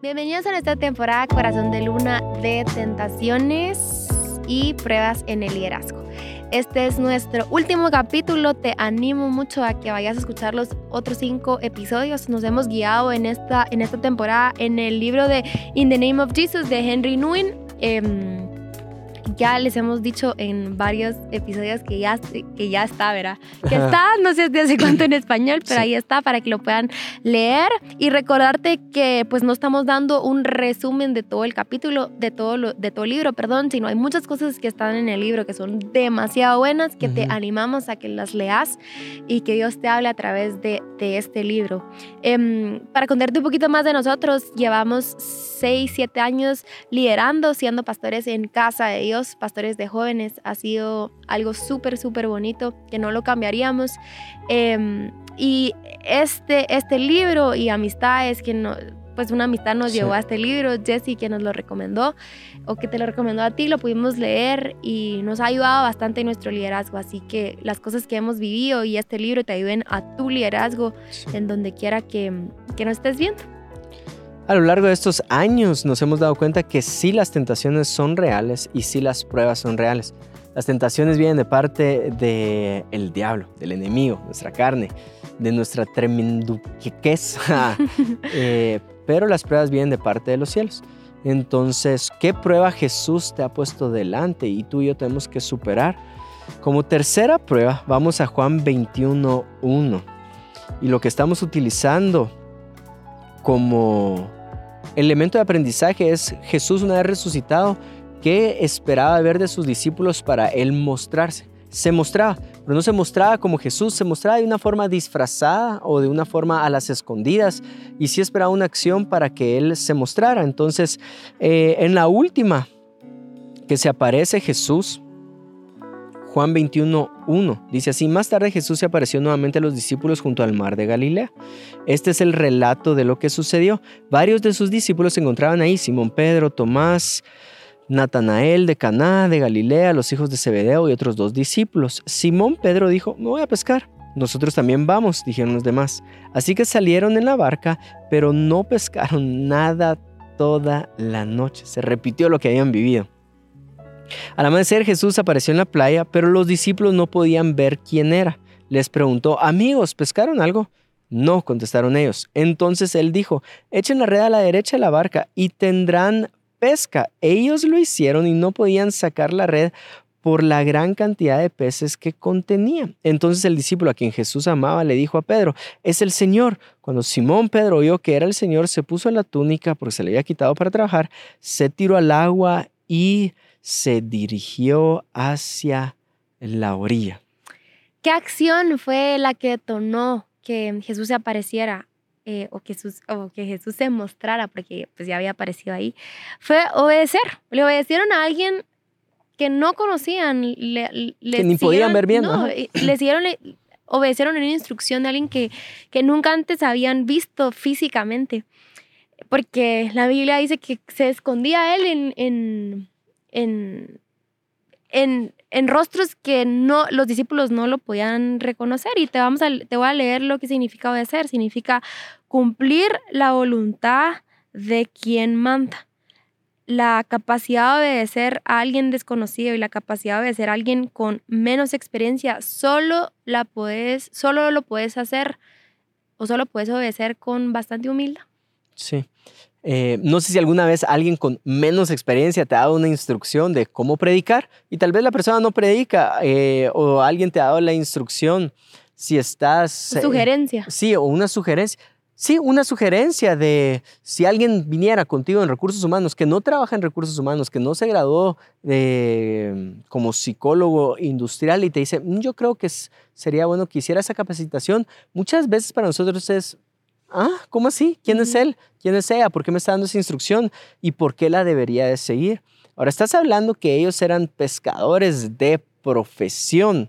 Bienvenidos a nuestra temporada Corazón de Luna de Tentaciones y Pruebas en el Liderazgo. Este es nuestro último capítulo. Te animo mucho a que vayas a escuchar los otros cinco episodios. Nos hemos guiado en esta, en esta temporada en el libro de In the Name of Jesus de Henry Nguyen. Em, ya les hemos dicho en varios episodios que ya, que ya está, ¿verdad? Que está, no sé desde cuánto en español, pero ahí está para que lo puedan leer y recordarte que pues no estamos dando un resumen de todo el capítulo, de todo, lo, de todo el libro, perdón, sino hay muchas cosas que están en el libro que son demasiado buenas, que te animamos a que las leas y que Dios te hable a través de, de este libro. Em, para contarte un poquito más de nosotros, llevamos 6, 7 años liderando, siendo pastores en casa de Dios pastores de jóvenes, ha sido algo súper, súper bonito que no lo cambiaríamos. Em, y este, este libro y amistades que no, pues una amistad nos llevó a este libro, Jesse que nos lo recomendó o que te lo recomendó a ti, lo pudimos leer y nos ha ayudado bastante en nuestro liderazgo. Así que las cosas que hemos vivido y este libro te ayuden a tu liderazgo en donde quiera que, que nos estés viendo. A lo largo de estos años nos hemos dado cuenta que sí las tentaciones son reales y sí las pruebas son reales. Las tentaciones vienen de parte del el diablo, del enemigo, nuestra carne, de nuestra tremenduqueza. eh, pero las pruebas vienen de parte de los cielos. Entonces, ¿qué prueba Jesús te ha puesto delante y tú y yo tenemos que superar? Como tercera prueba, vamos a Juan 21.1. Y lo que estamos utilizando como elemento de aprendizaje es Jesús una vez resucitado, ¿qué esperaba ver de sus discípulos para él mostrarse? Se mostraba, pero no se mostraba como Jesús, se mostraba de una forma disfrazada o de una forma a las escondidas y sí esperaba una acción para que él se mostrara. Entonces, eh, en la última que se aparece Jesús, Juan 21.1 dice así, más tarde Jesús se apareció nuevamente a los discípulos junto al mar de Galilea. Este es el relato de lo que sucedió. Varios de sus discípulos se encontraban ahí, Simón Pedro, Tomás, Natanael de Caná, de Galilea, los hijos de Zebedeo y otros dos discípulos. Simón Pedro dijo, me voy a pescar. Nosotros también vamos, dijeron los demás. Así que salieron en la barca, pero no pescaron nada toda la noche. Se repitió lo que habían vivido. Al amanecer Jesús apareció en la playa, pero los discípulos no podían ver quién era. Les preguntó, amigos, ¿pescaron algo? No, contestaron ellos. Entonces él dijo, echen la red a la derecha de la barca y tendrán pesca. Ellos lo hicieron y no podían sacar la red por la gran cantidad de peces que contenía. Entonces el discípulo a quien Jesús amaba le dijo a Pedro, es el Señor. Cuando Simón Pedro oyó que era el Señor, se puso la túnica porque se le había quitado para trabajar, se tiró al agua y se dirigió hacia la orilla. ¿Qué acción fue la que detonó que Jesús se apareciera eh, o, que Jesús, o que Jesús se mostrara, porque pues ya había aparecido ahí? Fue obedecer. Le obedecieron a alguien que no conocían. Le, que ni podían ver bien. No, le siguieron, obedecieron una instrucción de alguien que, que nunca antes habían visto físicamente. Porque la Biblia dice que se escondía él en en, en, rostros que no, los discípulos no lo podían reconocer. Y te, vamos a, te voy a leer lo que significa obedecer. Significa cumplir la voluntad de quien manda. La capacidad de obedecer a alguien desconocido y la capacidad de obedecer a alguien con menos experiencia, solo la puedes, solo lo puedes hacer o solo puedes obedecer con bastante humildad. Sí. Eh, no sé si alguna vez alguien con menos experiencia te ha dado una instrucción de cómo predicar y tal vez la persona no predica eh, o alguien te ha dado la instrucción si estás... Eh, sugerencia. sí, o una sugerencia. Sí, una sugerencia de si alguien viniera contigo en recursos humanos, que no trabaja en recursos humanos, que no se graduó como psicólogo industrial y te dice, mm, yo creo que sería bueno que hiciera esa capacitación, muchas veces para nosotros es, ah, ¿cómo así? ¿Quién es él? ¿Quién es ella? ¿Por qué me está dando esa instrucción? ¿Y por qué la debería de seguir? Ahora, estás hablando que ellos eran pescadores de profesión.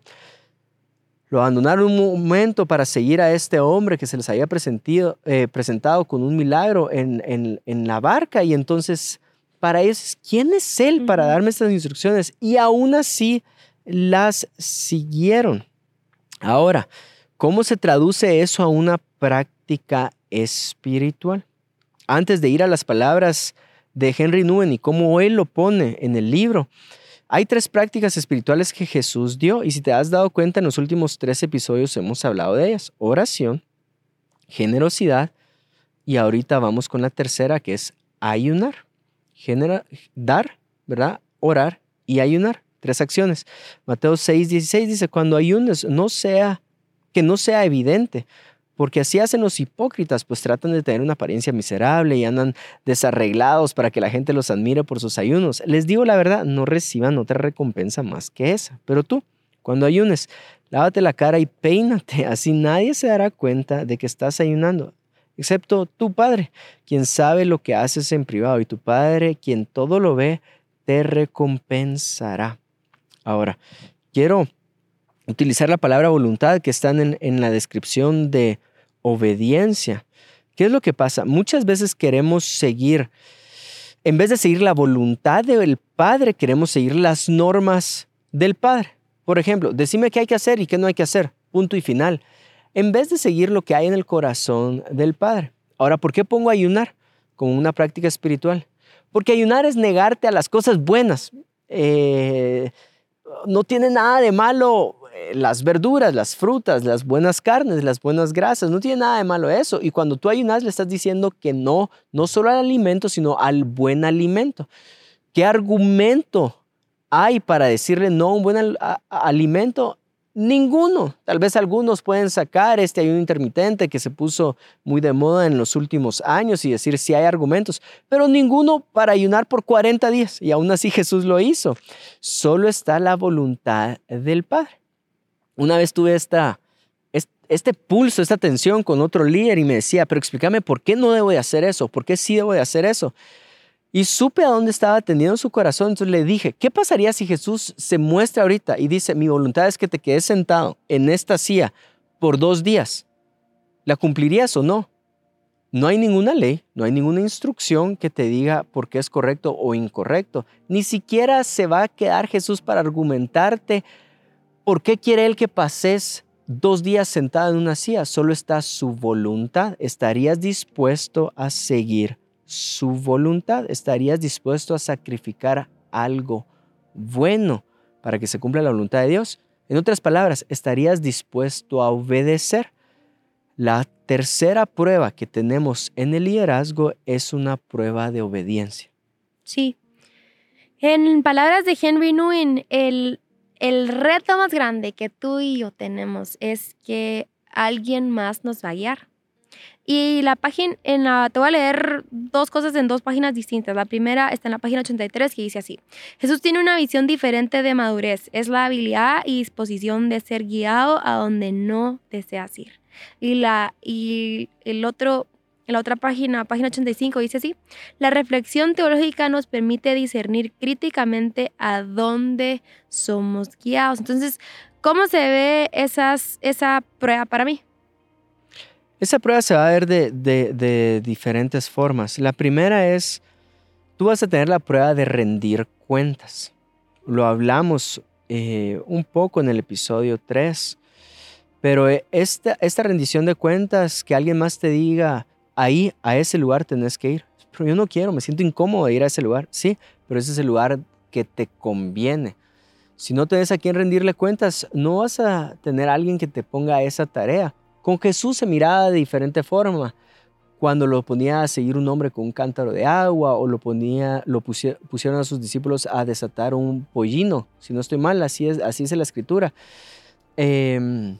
Lo abandonaron un momento para seguir a este hombre que se les había eh, presentado con un milagro en, la barca y entonces para ellos, ¿quién es él para darme estas instrucciones? Y aún así las siguieron. Ahora, ¿cómo se traduce eso a una práctica espiritual. antes de ir a las palabras de Henry Nguyen y cómo él lo pone en el libro, hay tres prácticas espirituales que Jesús dio y si te has dado cuenta en los últimos tres episodios hemos hablado de ellas. Oración, generosidad y ahorita vamos con la tercera que es ayunar. dar, ¿verdad? Orar y ayunar. Tres acciones. Mateo 6, 16 dice, cuando ayunes, no sea, que no sea evidente, porque así hacen los hipócritas, pues tratan de tener una apariencia miserable y andan desarreglados para que la gente los admire por sus ayunos. Les digo la verdad, no reciban otra recompensa más que esa. Pero tú, cuando ayunes, lávate la cara y peínate, así nadie se dará cuenta de que estás ayunando, excepto tu Padre, quien sabe lo que haces en privado, y tu Padre, quien todo lo ve, te recompensará. Ahora, quiero utilizar la palabra voluntad que están en, en la descripción de obediencia. ¿Qué es lo que pasa? Muchas veces queremos seguir, en vez de seguir la voluntad del Padre, queremos seguir las normas del Padre. Por ejemplo, decime qué hay que hacer y qué no hay que hacer. Punto y final. En vez de seguir lo que hay en el corazón del Padre. Ahora, ¿por qué pongo ayunar como una práctica espiritual? Porque ayunar es negarte a las cosas buenas. Eh, no tiene nada de malo las verduras, las frutas, las buenas carnes, las buenas grasas, no tiene nada de malo eso. Y cuando tú ayunas le estás diciendo que no, no solo al alimento, sino al buen alimento. ¿Qué argumento hay para decirle no a un buen alimento? Ninguno. Tal vez algunos pueden sacar este ayuno intermitente que se puso muy de moda en los últimos años y decir si hay argumentos, pero ninguno para ayunar por 40 días. Y aún así Jesús lo hizo. Solo está la voluntad del Padre. Una vez tuve esta, este pulso, esta tensión con otro líder y me decía, pero explícame por qué no debo de hacer eso, por qué sí debo de hacer eso. Y supe a dónde estaba tendiendo su corazón, entonces le dije, ¿qué pasaría si Jesús se muestra ahorita y dice, mi voluntad es que te quedes sentado en esta silla por dos días? ¿La cumplirías o no? No hay ninguna ley, no hay ninguna instrucción que te diga por qué es correcto o incorrecto. Ni siquiera se va a quedar Jesús para argumentarte ¿Por qué quiere Él que pases dos días sentado en una silla? Solo está su voluntad. ¿Estarías dispuesto a seguir su voluntad? ¿Estarías dispuesto a sacrificar algo bueno para que se cumpla la voluntad de Dios? En otras palabras, ¿estarías dispuesto a obedecer? La tercera prueba que tenemos en el liderazgo es una prueba de obediencia. Sí. En palabras de Henry Nguyen, el el reto más grande que tú y yo tenemos es que alguien más nos va a guiar. Y la página, en la, te voy a leer dos cosas en dos páginas distintas. La primera está en la página 83 que dice así. Jesús tiene una visión diferente de madurez. Es la habilidad y disposición de ser guiado a donde no deseas ir. Y, la, y el otro en la otra página, página 85, dice así, la reflexión teológica nos permite discernir críticamente a dónde somos guiados. Entonces, ¿cómo se ve esas, esa prueba para mí? Esa prueba se va a ver de, diferentes formas. La primera es, tú vas a tener la prueba de rendir cuentas. Lo hablamos eh, un poco en el episodio 3, pero esta, esta rendición de cuentas, que alguien más te diga, ahí, a ese lugar tenés que ir. Pero yo no quiero, me siento incómodo de ir a ese lugar. Sí, pero ese es el lugar que te conviene. Si no tenés a quien rendirle cuentas, no vas a tener a alguien que te ponga esa tarea. Con Jesús se miraba de diferente forma. Cuando lo ponía a seguir un hombre con un cántaro de agua o lo, ponía, lo pusieron a sus discípulos a desatar un pollino. Si no estoy mal, así es, así es la escritura. Eh,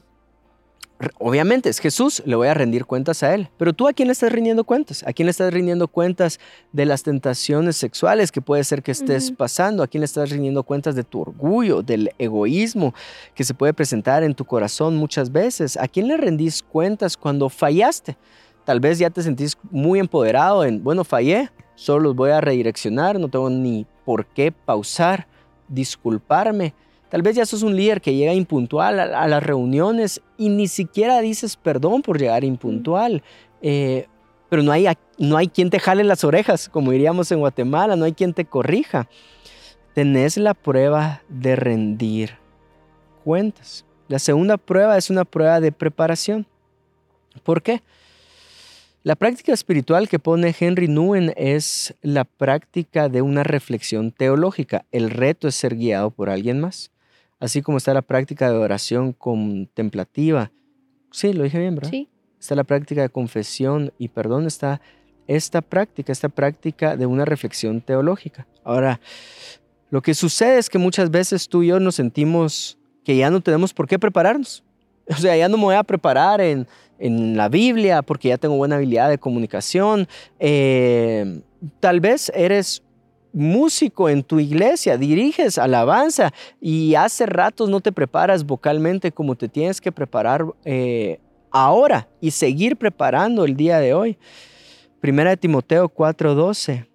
obviamente es Jesús, le voy a rendir cuentas a Él. Pero tú a quién le estás rindiendo cuentas? ¿A quién le estás rindiendo cuentas de las tentaciones sexuales que puede ser que estés pasando? ¿A quién le estás rindiendo cuentas de tu orgullo, del egoísmo que se puede presentar en tu corazón muchas veces? ¿A quién le rendís cuentas cuando fallaste? Tal vez ya te sentís muy empoderado en, bueno, fallé, solo los voy a redireccionar, no tengo ni por qué pausar, disculparme Tal vez ya sos un líder que llega impuntual a, las reuniones y ni siquiera dices perdón por llegar impuntual. Eh, pero no hay, no hay quien te jale las orejas, como diríamos en Guatemala, no hay quien te corrija. Tenés la prueba de rendir cuentas. La segunda prueba es una prueba de preparación. ¿Por qué? La práctica espiritual que pone Henry Nguyen es la práctica de una reflexión teológica. El reto es ser guiado por alguien más. Así como está la práctica de oración contemplativa. Sí, lo dije bien, ¿verdad? Sí. Está la práctica de confesión y perdón, está esta práctica, esta práctica de una reflexión teológica. Ahora, lo que sucede es que muchas veces tú y yo nos sentimos que ya no tenemos por qué prepararnos. O sea, ya no me voy a preparar en, en la Biblia porque ya tengo buena habilidad de comunicación. Eh, tal vez eres músico en tu iglesia, diriges alabanza y hace ratos no te preparas vocalmente como te tienes que preparar eh, ahora y seguir preparando el día de hoy. Primera de Timoteo 4:12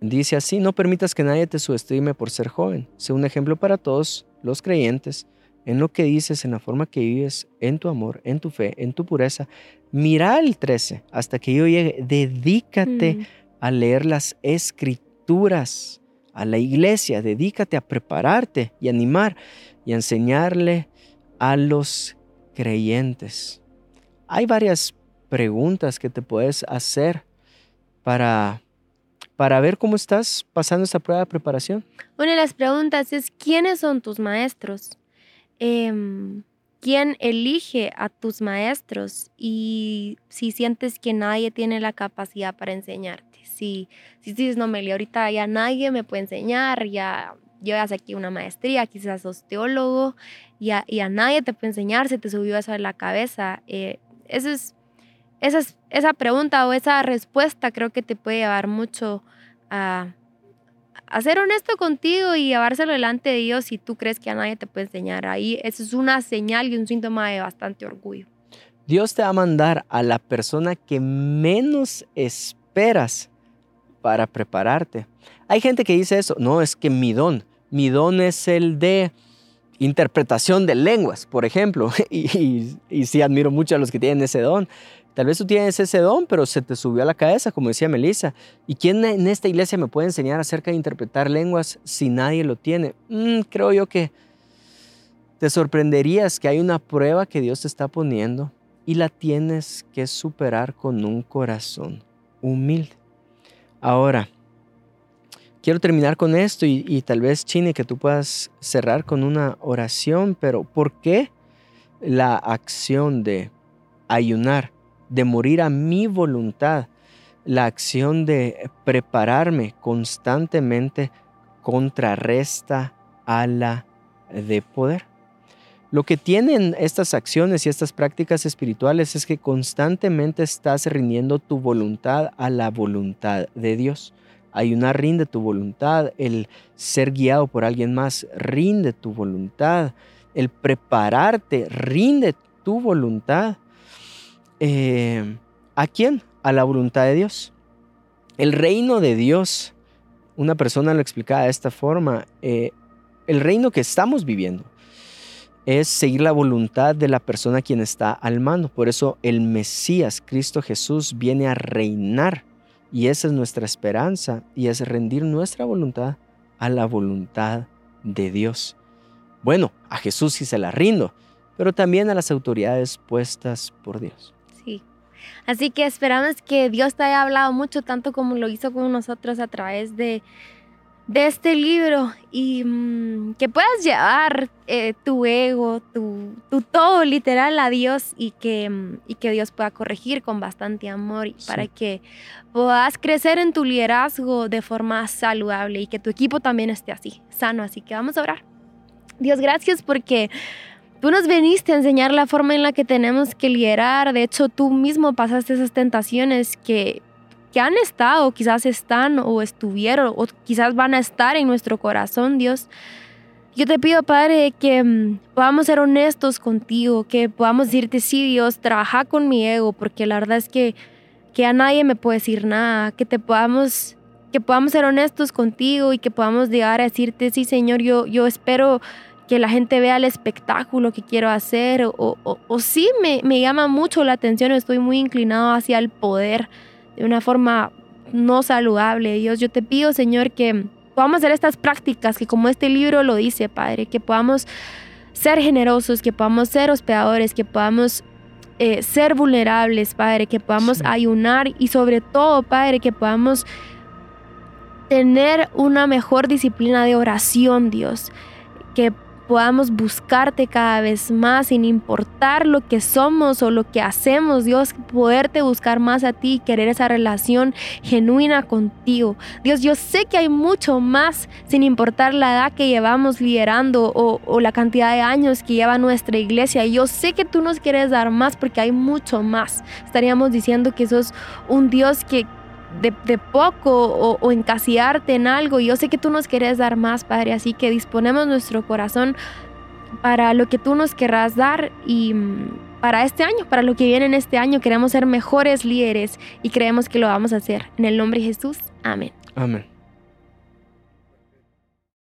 dice así, no permitas que nadie te subestime por ser joven, sé un ejemplo para todos los creyentes en lo que dices, en la forma que vives, en tu amor, en tu fe, en tu pureza. Mira el 13 hasta que yo llegue. Dedícate Mm. a leer las escrituras, a la iglesia. Dedícate a prepararte y animar y enseñarle a los creyentes. Hay varias preguntas que te puedes hacer para, para ver cómo estás pasando esta prueba de preparación. Una de las preguntas es, ¿quiénes son tus maestros? Em, ¿Quién elige a tus maestros? Y si sientes que nadie tiene la capacidad para enseñarte. Si, si dices, no, Meli, ahorita ya nadie me puede enseñar, ya yo ya saqué una maestría, quizás sos teólogo, y a, y a nadie te puede enseñar, se te subió eso a la cabeza. Eh, eso es, esa, es- esa pregunta o esa respuesta creo que te puede llevar mucho a a ser honesto contigo y llevárselo delante de Dios si tú crees que a nadie te puede enseñar. Ahí eso es una señal y un síntoma de bastante orgullo. Dios te va a mandar a la persona que menos esperas para prepararte. Hay gente que dice eso, no, es que mi don, mi don es el de interpretación de lenguas, por ejemplo, y, sí admiro mucho a los que tienen ese don. Tal vez tú tienes ese don, pero se te subió a la cabeza, como decía Melissa. ¿Y quién en esta iglesia me puede enseñar acerca de interpretar lenguas si nadie lo tiene? Mm, creo yo que te sorprenderías que hay una prueba que Dios te está poniendo y la tienes que superar con un corazón humilde. Ahora, quiero terminar con esto y, tal vez, Chini, que tú puedas cerrar con una oración, pero ¿por qué la acción de ayunar, de morir a mi voluntad, la acción de prepararme constantemente contrarresta a la de poder? Lo que tienen estas acciones y estas prácticas espirituales es que constantemente estás rindiendo tu voluntad a la voluntad de Dios. Ayunar rinde tu voluntad, el ser guiado por alguien más rinde tu voluntad, el prepararte rinde tu voluntad. Eh, ¿A quién? A la voluntad de Dios. El reino de Dios, una persona lo explicaba de esta forma, eh, el reino que estamos viviendo es seguir la voluntad de la persona quien está al mando. Por eso el Mesías, Cristo Jesús, viene a reinar y esa es nuestra esperanza y es rendir nuestra voluntad a la voluntad de Dios. Bueno, a Jesús sí se la rindo, pero también a las autoridades puestas por Dios. Sí. Así que esperamos que Dios te haya hablado mucho, tanto como lo hizo con nosotros a través de, de este libro y mmm, que puedas llevar eh, tu ego, tu, tu, todo literal a Dios y que, mmm, y que Dios pueda corregir con bastante amor y sí. para que puedas crecer en tu liderazgo de forma saludable y que tu equipo también esté así, sano. Así que vamos a orar. Dios, gracias porque tú nos viniste a enseñar la forma en la que tenemos que liderar. De hecho, tú mismo pasaste esas tentaciones que, que han estado, quizás están o estuvieron o quizás van a estar en nuestro corazón, Dios. Yo te pido, Padre, que um, podamos ser honestos contigo, que podamos decirte, sí, Dios, trabaja con mi ego, porque la verdad es que, que a nadie me puede decir nada, que te podamos que podamos ser honestos contigo y que podamos llegar a decirte, sí, Señor, yo, yo espero que la gente vea el espectáculo que quiero hacer o, o, o sí me, me, llama mucho la atención, estoy muy inclinado hacia el poder de una forma no saludable. Dios, yo te pido, Señor, que podamos hacer estas prácticas, que como este libro lo dice, Padre, que podamos ser generosos, que podamos ser hospedadores, que podamos eh, ser vulnerables, Padre, que podamos ayunar y sobre todo, Padre, que podamos tener una mejor disciplina de oración, Dios, que podamos buscarte cada vez más sin importar lo que somos o lo que hacemos, Dios, poderte buscar más a ti, querer esa relación genuina contigo. Dios, yo sé que hay mucho más sin importar la edad que llevamos liderando o, o la cantidad de años que lleva nuestra iglesia. Yo sé que tú nos quieres dar más porque hay mucho más. Estaríamos diciendo que sos un Dios que, de, poco o, encasillarte en algo. Yo sé que tú nos quieres dar más, Padre, así que disponemos nuestro corazón para lo que tú nos querrás dar y mm, para este año, para lo que viene en este año. Queremos ser mejores líderes y creemos que lo vamos a hacer. En el nombre de Jesús, amén. Amén.